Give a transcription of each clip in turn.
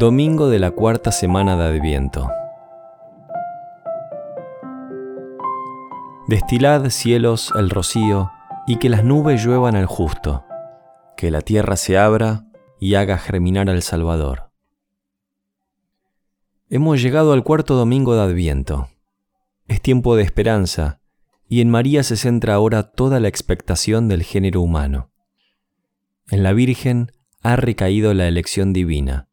Domingo de la cuarta semana de Adviento. Destilad cielos el rocío y que las nubes lluevan al justo, que la tierra se abra y haga germinar al Salvador. Hemos llegado al cuarto domingo de Adviento. Es tiempo de esperanza y en María se centra ahora toda la expectación del género humano. En la Virgen ha recaído la elección divina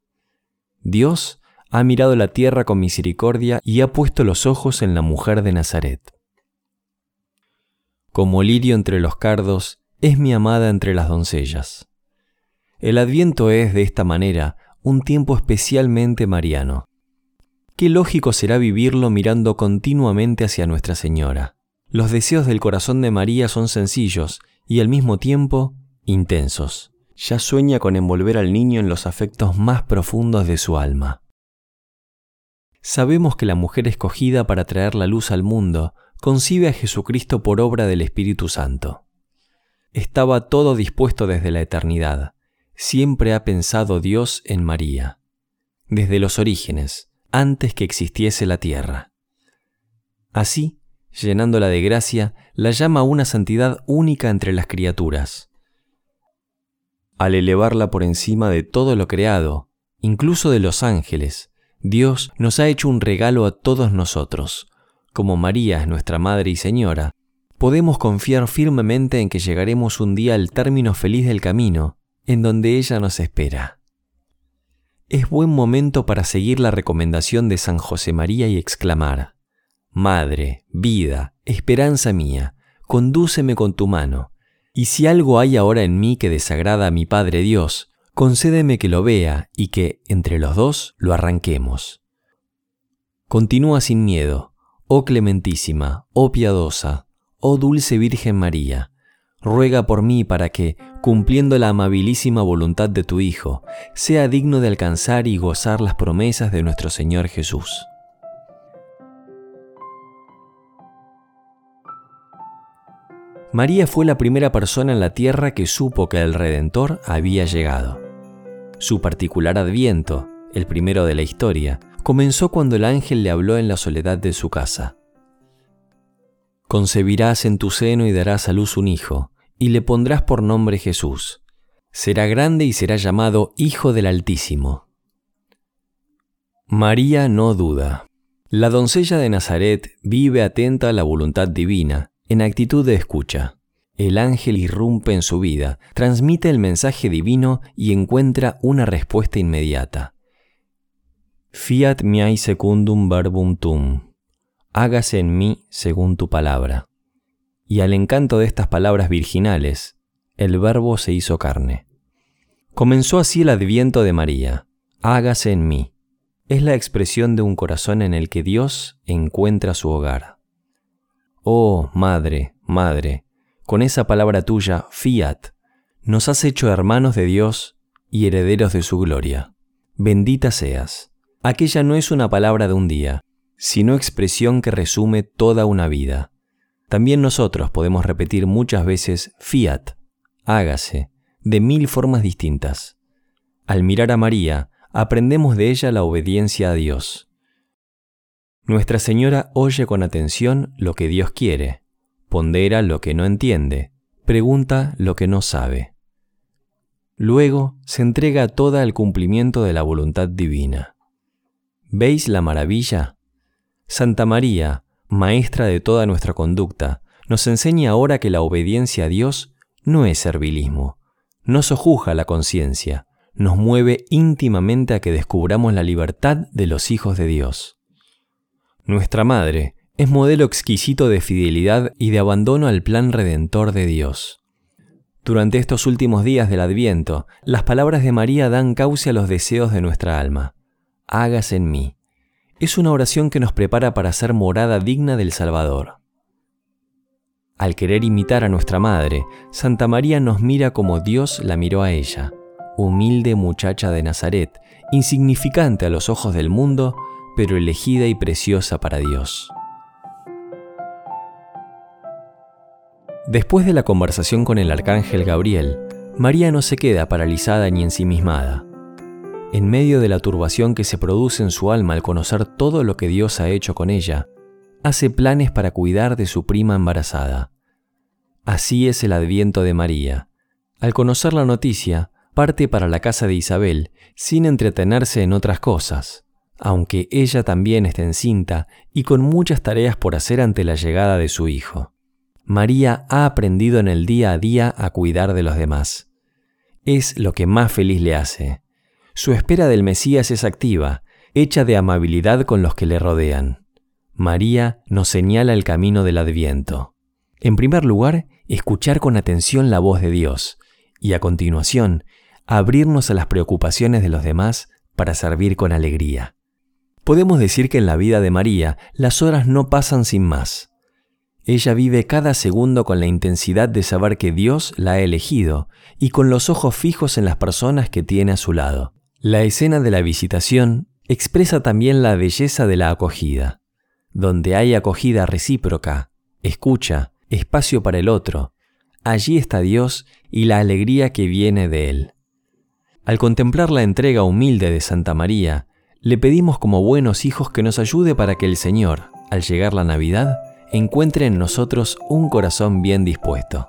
Dios ha mirado la tierra con misericordia y ha puesto los ojos en la mujer de Nazaret. Como lirio entre los cardos, es mi amada entre las doncellas. El adviento es, de esta manera, un tiempo especialmente mariano. Qué lógico será vivirlo mirando continuamente hacia Nuestra Señora. Los deseos del corazón de María son sencillos y al mismo tiempo intensos ya sueña con envolver al niño en los afectos más profundos de su alma. Sabemos que la mujer escogida para traer la luz al mundo concibe a Jesucristo por obra del Espíritu Santo. Estaba todo dispuesto desde la eternidad. Siempre ha pensado Dios en María, desde los orígenes, antes que existiese la tierra. Así, llenándola de gracia, la llama a una santidad única entre las criaturas al elevarla por encima de todo lo creado, incluso de los ángeles, Dios nos ha hecho un regalo a todos nosotros. Como María es nuestra Madre y Señora, podemos confiar firmemente en que llegaremos un día al término feliz del camino, en donde ella nos espera. Es buen momento para seguir la recomendación de San José María y exclamar, Madre, vida, esperanza mía, condúceme con tu mano, y si algo hay ahora en mí que desagrada a mi Padre Dios, concédeme que lo vea y que, entre los dos, lo arranquemos. Continúa sin miedo, oh clementísima, oh piadosa, oh dulce Virgen María, ruega por mí para que, cumpliendo la amabilísima voluntad de tu Hijo, sea digno de alcanzar y gozar las promesas de nuestro Señor Jesús. María fue la primera persona en la tierra que supo que el Redentor había llegado. Su particular adviento, el primero de la historia, comenzó cuando el ángel le habló en la soledad de su casa. Concebirás en tu seno y darás a luz un hijo, y le pondrás por nombre Jesús. Será grande y será llamado Hijo del Altísimo. María no duda. La doncella de Nazaret vive atenta a la voluntad divina en actitud de escucha, el ángel irrumpe en su vida, transmite el mensaje divino y encuentra una respuesta inmediata. Fiat miai secundum verbum tum. Hágase en mí según tu palabra. Y al encanto de estas palabras virginales, el verbo se hizo carne. Comenzó así el adviento de María. Hágase en mí. Es la expresión de un corazón en el que Dios encuentra su hogar. Oh, Madre, Madre, con esa palabra tuya, fiat, nos has hecho hermanos de Dios y herederos de su gloria. Bendita seas. Aquella no es una palabra de un día, sino expresión que resume toda una vida. También nosotros podemos repetir muchas veces fiat, hágase, de mil formas distintas. Al mirar a María, aprendemos de ella la obediencia a Dios. Nuestra Señora oye con atención lo que Dios quiere, pondera lo que no entiende, pregunta lo que no sabe. Luego se entrega toda al cumplimiento de la voluntad divina. ¿Veis la maravilla? Santa María, maestra de toda nuestra conducta, nos enseña ahora que la obediencia a Dios no es servilismo, no sojuja la conciencia, nos mueve íntimamente a que descubramos la libertad de los hijos de Dios. Nuestra Madre es modelo exquisito de fidelidad y de abandono al plan redentor de Dios. Durante estos últimos días del Adviento, las palabras de María dan cauce a los deseos de nuestra alma. Hágase en mí. Es una oración que nos prepara para ser morada digna del Salvador. Al querer imitar a nuestra Madre, Santa María nos mira como Dios la miró a ella, humilde muchacha de Nazaret, insignificante a los ojos del mundo, pero elegida y preciosa para Dios. Después de la conversación con el arcángel Gabriel, María no se queda paralizada ni ensimismada. en medio de la turbación que se produce en su alma al conocer todo lo que Dios ha hecho con ella, hace planes para cuidar de su prima embarazada. Así es el adviento de María. Al conocer la noticia, parte para la casa de Isabel sin entretenerse en otras cosas, aunque ella también está encinta y con muchas tareas por hacer ante la llegada de su hijo. María ha aprendido en el día a día a cuidar de los demás. Es lo que más feliz le hace. Su espera del Mesías es activa, hecha de amabilidad con los que le rodean. María nos señala el camino del adviento. En primer lugar, escuchar con atención la voz de Dios y a continuación, abrirnos a las preocupaciones de los demás para servir con alegría. Podemos decir que en la vida de María las horas no pasan sin más. Ella vive cada segundo con la intensidad de saber que Dios la ha elegido y con los ojos fijos en las personas que tiene a su lado. La escena de la visitación expresa también la belleza de la acogida donde hay acogida recíproca, escucha, espacio para el otro, allí está Dios y la alegría que viene de Él. Al contemplar la entrega humilde de Santa María, le pedimos como buenos hijos que nos ayude para que el Señor, al llegar la Navidad, encuentre en nosotros un corazón bien dispuesto.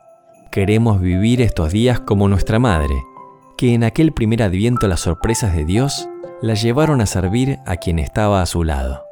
Queremos vivir estos días como nuestra Madre, que en aquel primer adviento las sorpresas de Dios la llevaron a servir a quien estaba a su lado.